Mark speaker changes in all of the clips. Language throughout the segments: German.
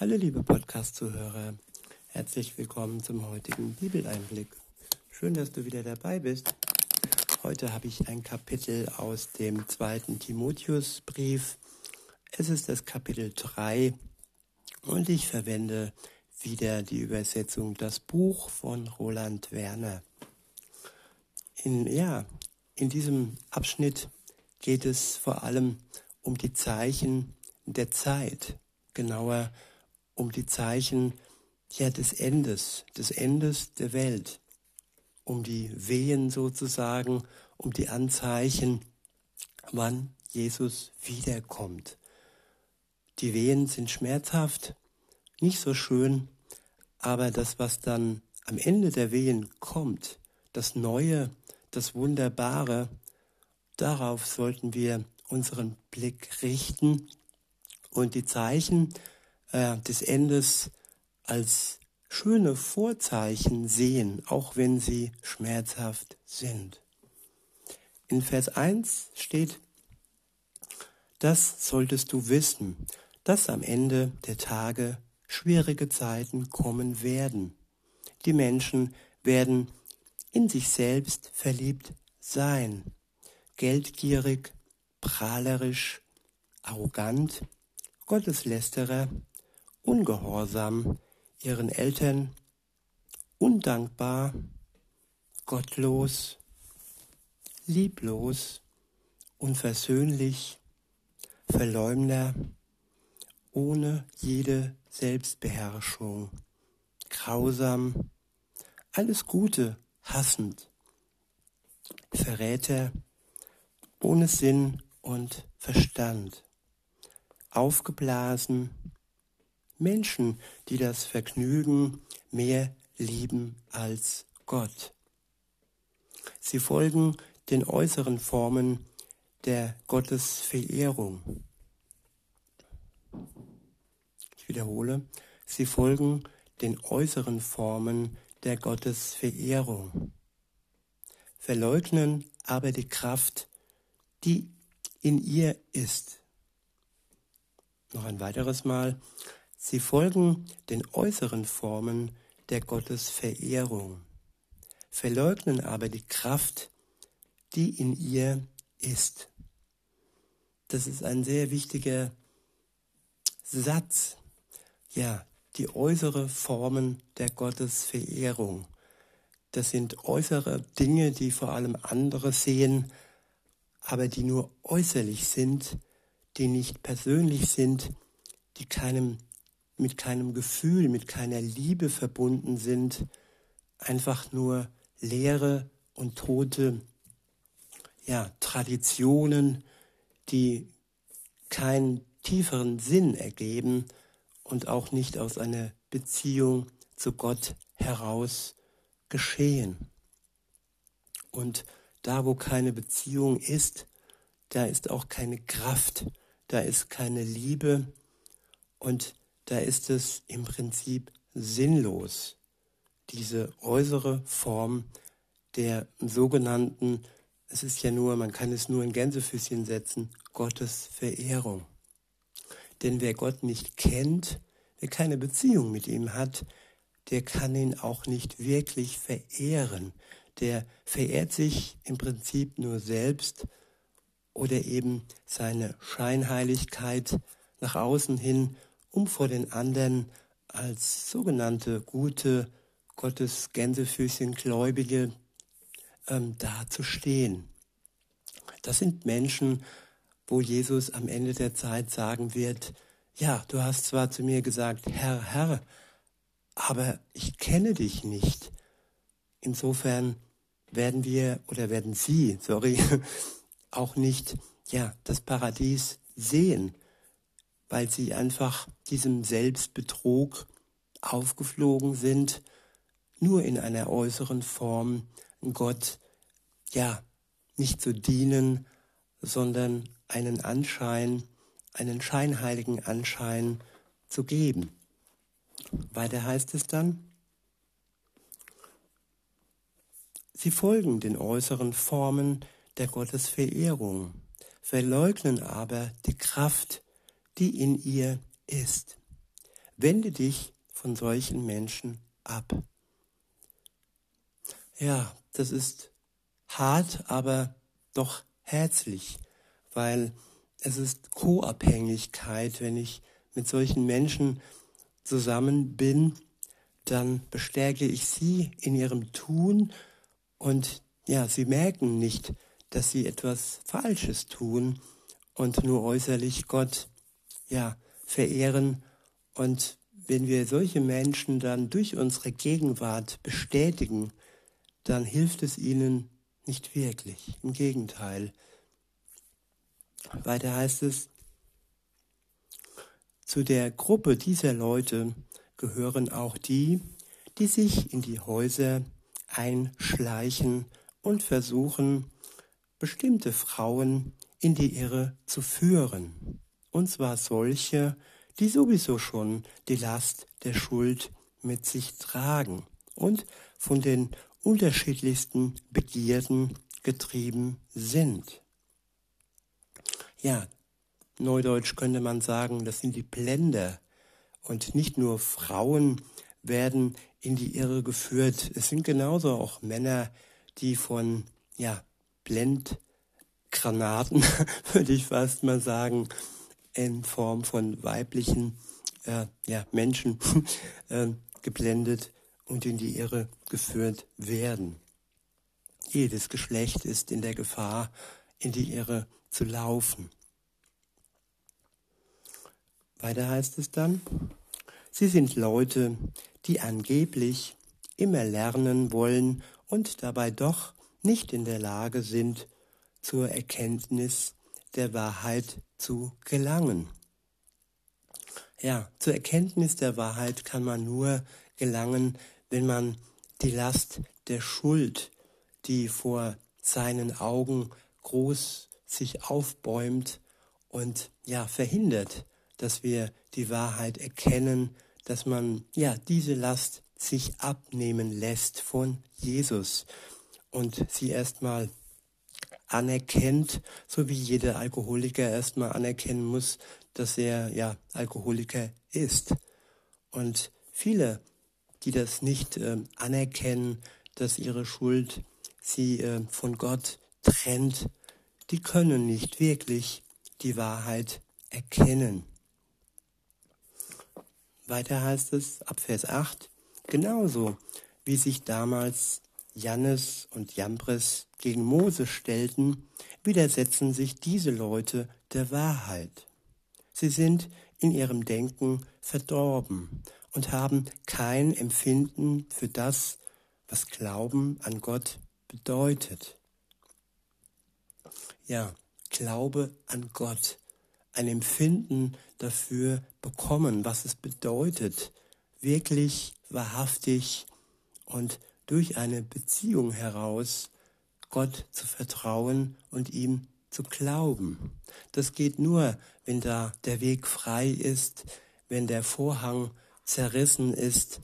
Speaker 1: Hallo liebe Podcast-Zuhörer, herzlich willkommen zum heutigen Bibeleinblick. Schön, dass du wieder dabei bist. Heute habe ich ein Kapitel aus dem zweiten Timotheusbrief. Es ist das Kapitel 3 und ich verwende wieder die Übersetzung Das Buch von Roland Werner. In, ja, in diesem Abschnitt geht es vor allem um die Zeichen der Zeit, genauer um die Zeichen ja, des Endes, des Endes der Welt, um die Wehen sozusagen, um die Anzeichen, wann Jesus wiederkommt. Die Wehen sind schmerzhaft, nicht so schön, aber das, was dann am Ende der Wehen kommt, das Neue, das Wunderbare, darauf sollten wir unseren Blick richten und die Zeichen äh, des Endes als schöne Vorzeichen sehen, auch wenn sie schmerzhaft sind. In Vers 1 steht, das solltest du wissen, dass am Ende der Tage schwierige Zeiten kommen werden. Die Menschen werden in sich selbst verliebt sein, geldgierig, prahlerisch, arrogant, Gotteslästerer, ungehorsam ihren Eltern, undankbar, gottlos, lieblos, unversöhnlich, Verleumder, ohne jede Selbstbeherrschung, grausam, alles Gute hassend, Verräter, ohne Sinn und Verstand, aufgeblasen, Menschen, die das Vergnügen mehr lieben als Gott. Sie folgen den äußeren Formen der Gottesverehrung. Ich wiederhole, sie folgen den äußeren Formen der Gottesverehrung, verleugnen aber die Kraft, die in ihr ist. Noch ein weiteres Mal, Sie folgen den äußeren Formen der Gottesverehrung, verleugnen aber die Kraft, die in ihr ist. Das ist ein sehr wichtiger Satz. Ja, die äußere Formen der Gottesverehrung. Das sind äußere Dinge, die vor allem andere sehen, aber die nur äußerlich sind, die nicht persönlich sind, die keinem mit keinem Gefühl, mit keiner Liebe verbunden sind, einfach nur leere und tote ja, Traditionen, die keinen tieferen Sinn ergeben und auch nicht aus einer Beziehung zu Gott heraus geschehen. Und da, wo keine Beziehung ist, da ist auch keine Kraft, da ist keine Liebe und da ist es im Prinzip sinnlos, diese äußere Form der sogenannten, es ist ja nur, man kann es nur in Gänsefüßchen setzen, Gottes Verehrung. Denn wer Gott nicht kennt, wer keine Beziehung mit ihm hat, der kann ihn auch nicht wirklich verehren. Der verehrt sich im Prinzip nur selbst oder eben seine Scheinheiligkeit nach außen hin um vor den anderen als sogenannte gute Gottes Gänsefüßchen Gläubige ähm, dazustehen. Das sind Menschen, wo Jesus am Ende der Zeit sagen wird, ja, du hast zwar zu mir gesagt, Herr, Herr, aber ich kenne dich nicht. Insofern werden wir oder werden Sie, sorry, auch nicht, ja, das Paradies sehen weil sie einfach diesem Selbstbetrug aufgeflogen sind, nur in einer äußeren Form Gott, ja, nicht zu dienen, sondern einen Anschein, einen scheinheiligen Anschein zu geben. Weiter heißt es dann, sie folgen den äußeren Formen der Gottesverehrung, verleugnen aber die Kraft, die in ihr ist. wende dich von solchen Menschen ab. Ja, das ist hart, aber doch herzlich, weil es ist Co-Abhängigkeit, wenn ich mit solchen Menschen zusammen bin, dann bestärke ich sie in ihrem Tun und ja, sie merken nicht, dass sie etwas Falsches tun und nur äußerlich Gott ja verehren und wenn wir solche Menschen dann durch unsere Gegenwart bestätigen, dann hilft es ihnen nicht wirklich. Im Gegenteil. Weiter heißt es, zu der Gruppe dieser Leute gehören auch die, die sich in die Häuser einschleichen und versuchen, bestimmte Frauen in die Irre zu führen. Und zwar solche, die sowieso schon die Last der Schuld mit sich tragen und von den unterschiedlichsten Begierden getrieben sind. Ja, neudeutsch könnte man sagen, das sind die Blender. Und nicht nur Frauen werden in die Irre geführt. Es sind genauso auch Männer, die von, ja, Blendgranaten, würde ich fast mal sagen, in Form von weiblichen äh, ja, Menschen äh, geblendet und in die Irre geführt werden. Jedes Geschlecht ist in der Gefahr, in die Irre zu laufen. Weiter heißt es dann, sie sind Leute, die angeblich immer lernen wollen und dabei doch nicht in der Lage sind, zur Erkenntnis der Wahrheit zu gelangen. Ja, zur Erkenntnis der Wahrheit kann man nur gelangen, wenn man die Last der Schuld, die vor seinen Augen groß sich aufbäumt und ja verhindert, dass wir die Wahrheit erkennen, dass man ja diese Last sich abnehmen lässt von Jesus und sie erstmal anerkennt, so wie jeder Alkoholiker erstmal anerkennen muss, dass er ja Alkoholiker ist. Und viele, die das nicht äh, anerkennen, dass ihre Schuld sie äh, von Gott trennt, die können nicht wirklich die Wahrheit erkennen. Weiter heißt es ab Vers 8, genauso wie sich damals Jannes und Jambres gegen Mose stellten, widersetzen sich diese Leute der Wahrheit. Sie sind in ihrem Denken verdorben und haben kein Empfinden für das, was Glauben an Gott bedeutet. Ja, Glaube an Gott, ein Empfinden dafür bekommen, was es bedeutet, wirklich wahrhaftig und durch eine Beziehung heraus Gott zu vertrauen und ihm zu glauben. Das geht nur, wenn da der Weg frei ist, wenn der Vorhang zerrissen ist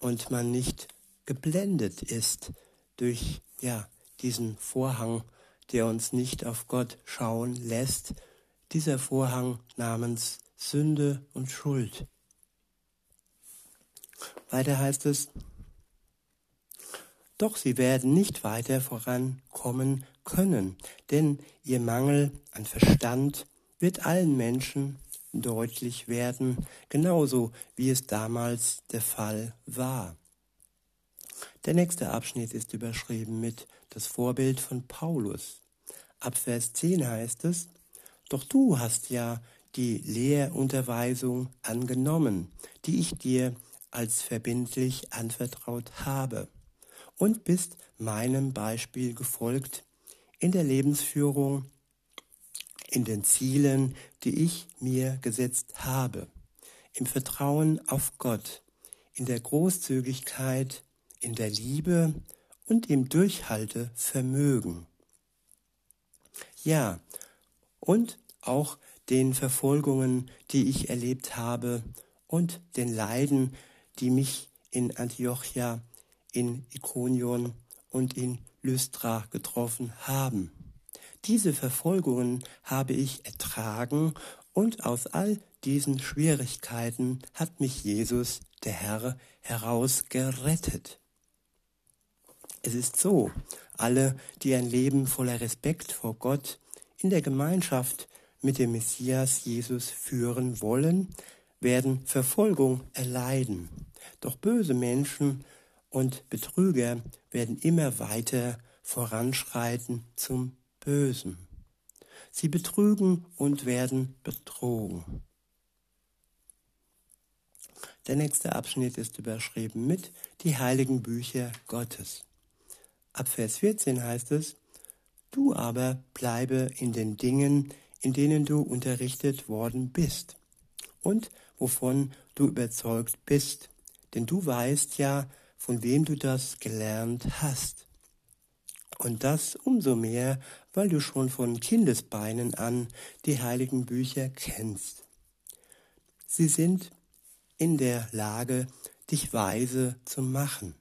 Speaker 1: und man nicht geblendet ist durch ja diesen Vorhang, der uns nicht auf Gott schauen lässt, dieser Vorhang namens Sünde und Schuld. Weiter heißt es, doch sie werden nicht weiter vorankommen können, denn ihr Mangel an Verstand wird allen Menschen deutlich werden, genauso wie es damals der Fall war. Der nächste Abschnitt ist überschrieben mit das Vorbild von Paulus. Ab Vers 10 heißt es, Doch du hast ja die Lehrunterweisung angenommen, die ich dir als verbindlich anvertraut habe und bist meinem Beispiel gefolgt in der Lebensführung, in den Zielen, die ich mir gesetzt habe, im Vertrauen auf Gott, in der Großzügigkeit, in der Liebe und im Durchhaltevermögen. Ja, und auch den Verfolgungen, die ich erlebt habe und den Leiden, die mich in Antiochia in Ikonion und in Lystra getroffen haben. Diese Verfolgungen habe ich ertragen und aus all diesen Schwierigkeiten hat mich Jesus, der Herr, herausgerettet. Es ist so, alle, die ein Leben voller Respekt vor Gott in der Gemeinschaft mit dem Messias Jesus führen wollen, werden Verfolgung erleiden. Doch böse Menschen und Betrüger werden immer weiter voranschreiten zum Bösen. Sie betrügen und werden betrogen. Der nächste Abschnitt ist überschrieben mit die heiligen Bücher Gottes. Ab Vers 14 heißt es, Du aber bleibe in den Dingen, in denen du unterrichtet worden bist und wovon du überzeugt bist, denn du weißt ja, von wem du das gelernt hast. Und das umso mehr, weil du schon von Kindesbeinen an die heiligen Bücher kennst. Sie sind in der Lage, dich weise zu machen,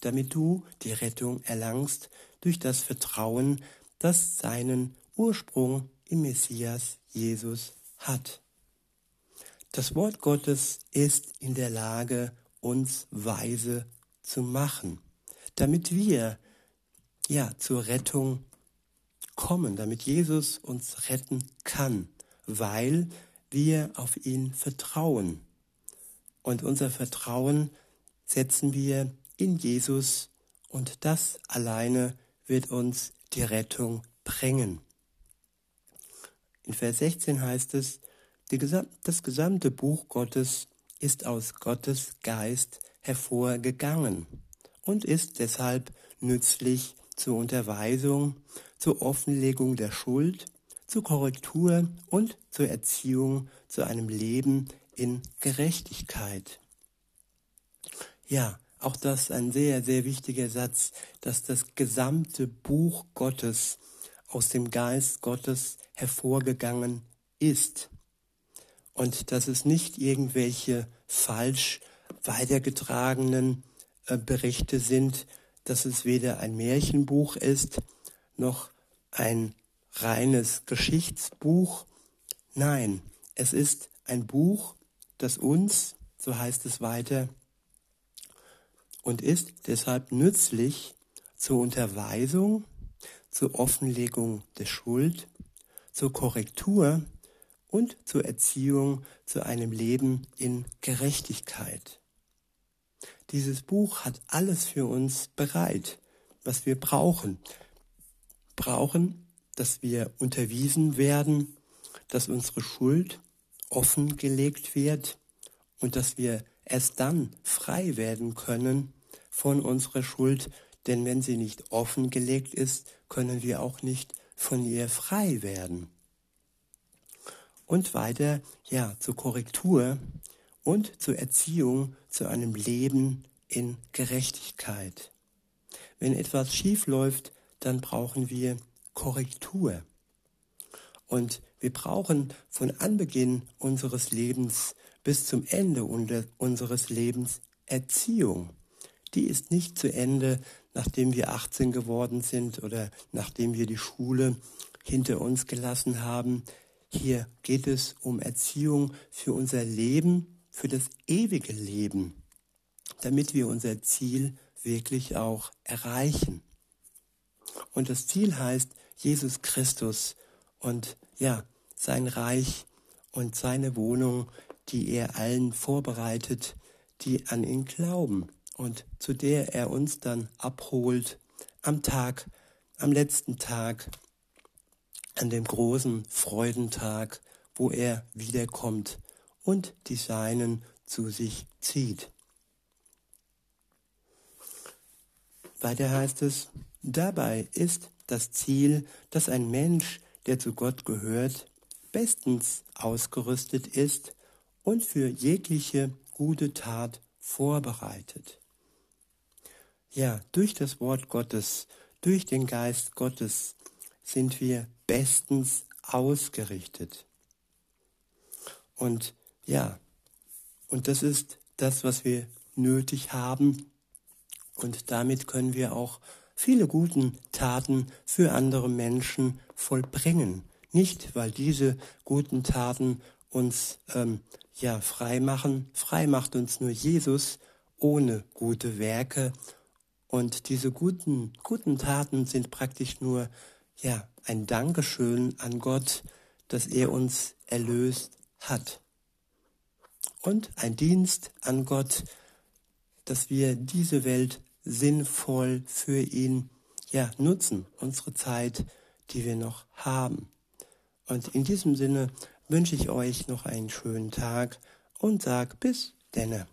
Speaker 1: damit du die Rettung erlangst durch das Vertrauen, das seinen Ursprung im Messias Jesus hat. Das Wort Gottes ist in der Lage, uns weise zu machen, damit wir ja zur Rettung kommen, damit Jesus uns retten kann, weil wir auf ihn vertrauen. Und unser Vertrauen setzen wir in Jesus und das alleine wird uns die Rettung bringen. In Vers 16 heißt es, das gesamte Buch Gottes ist aus Gottes Geist hervorgegangen und ist deshalb nützlich zur Unterweisung, zur Offenlegung der Schuld, zur Korrektur und zur Erziehung zu einem Leben in Gerechtigkeit. Ja, auch das ist ein sehr, sehr wichtiger Satz, dass das gesamte Buch Gottes aus dem Geist Gottes hervorgegangen ist. Und dass es nicht irgendwelche falsch weitergetragenen äh, Berichte sind, dass es weder ein Märchenbuch ist, noch ein reines Geschichtsbuch. Nein, es ist ein Buch, das uns, so heißt es weiter, und ist deshalb nützlich zur Unterweisung, zur Offenlegung der Schuld, zur Korrektur und zur Erziehung zu einem Leben in Gerechtigkeit. Dieses Buch hat alles für uns bereit, was wir brauchen. Brauchen, dass wir unterwiesen werden, dass unsere Schuld offengelegt wird und dass wir erst dann frei werden können von unserer Schuld, denn wenn sie nicht offengelegt ist, können wir auch nicht von ihr frei werden. Und weiter, ja, zur Korrektur und zur Erziehung zu einem Leben in Gerechtigkeit. Wenn etwas schief läuft, dann brauchen wir Korrektur. Und wir brauchen von Anbeginn unseres Lebens bis zum Ende unseres Lebens Erziehung. Die ist nicht zu Ende, nachdem wir 18 geworden sind oder nachdem wir die Schule hinter uns gelassen haben. Hier geht es um Erziehung für unser Leben für das ewige Leben, damit wir unser Ziel wirklich auch erreichen. Und das Ziel heißt Jesus Christus und ja, sein Reich und seine Wohnung, die er allen vorbereitet, die an ihn glauben und zu der er uns dann abholt am Tag, am letzten Tag, an dem großen Freudentag, wo er wiederkommt und die Seinen zu sich zieht. Weiter heißt es, dabei ist das Ziel, dass ein Mensch, der zu Gott gehört, bestens ausgerüstet ist und für jegliche gute Tat vorbereitet. Ja, durch das Wort Gottes, durch den Geist Gottes sind wir bestens ausgerichtet. Und ja, und das ist das, was wir nötig haben. Und damit können wir auch viele guten Taten für andere Menschen vollbringen. Nicht, weil diese guten Taten uns ähm, ja frei machen. Frei macht uns nur Jesus ohne gute Werke. Und diese guten, guten Taten sind praktisch nur ja ein Dankeschön an Gott, dass er uns erlöst hat. Und ein Dienst an Gott, dass wir diese Welt sinnvoll für ihn ja, nutzen, unsere Zeit, die wir noch haben. Und in diesem Sinne wünsche ich euch noch einen schönen Tag und sag bis denne.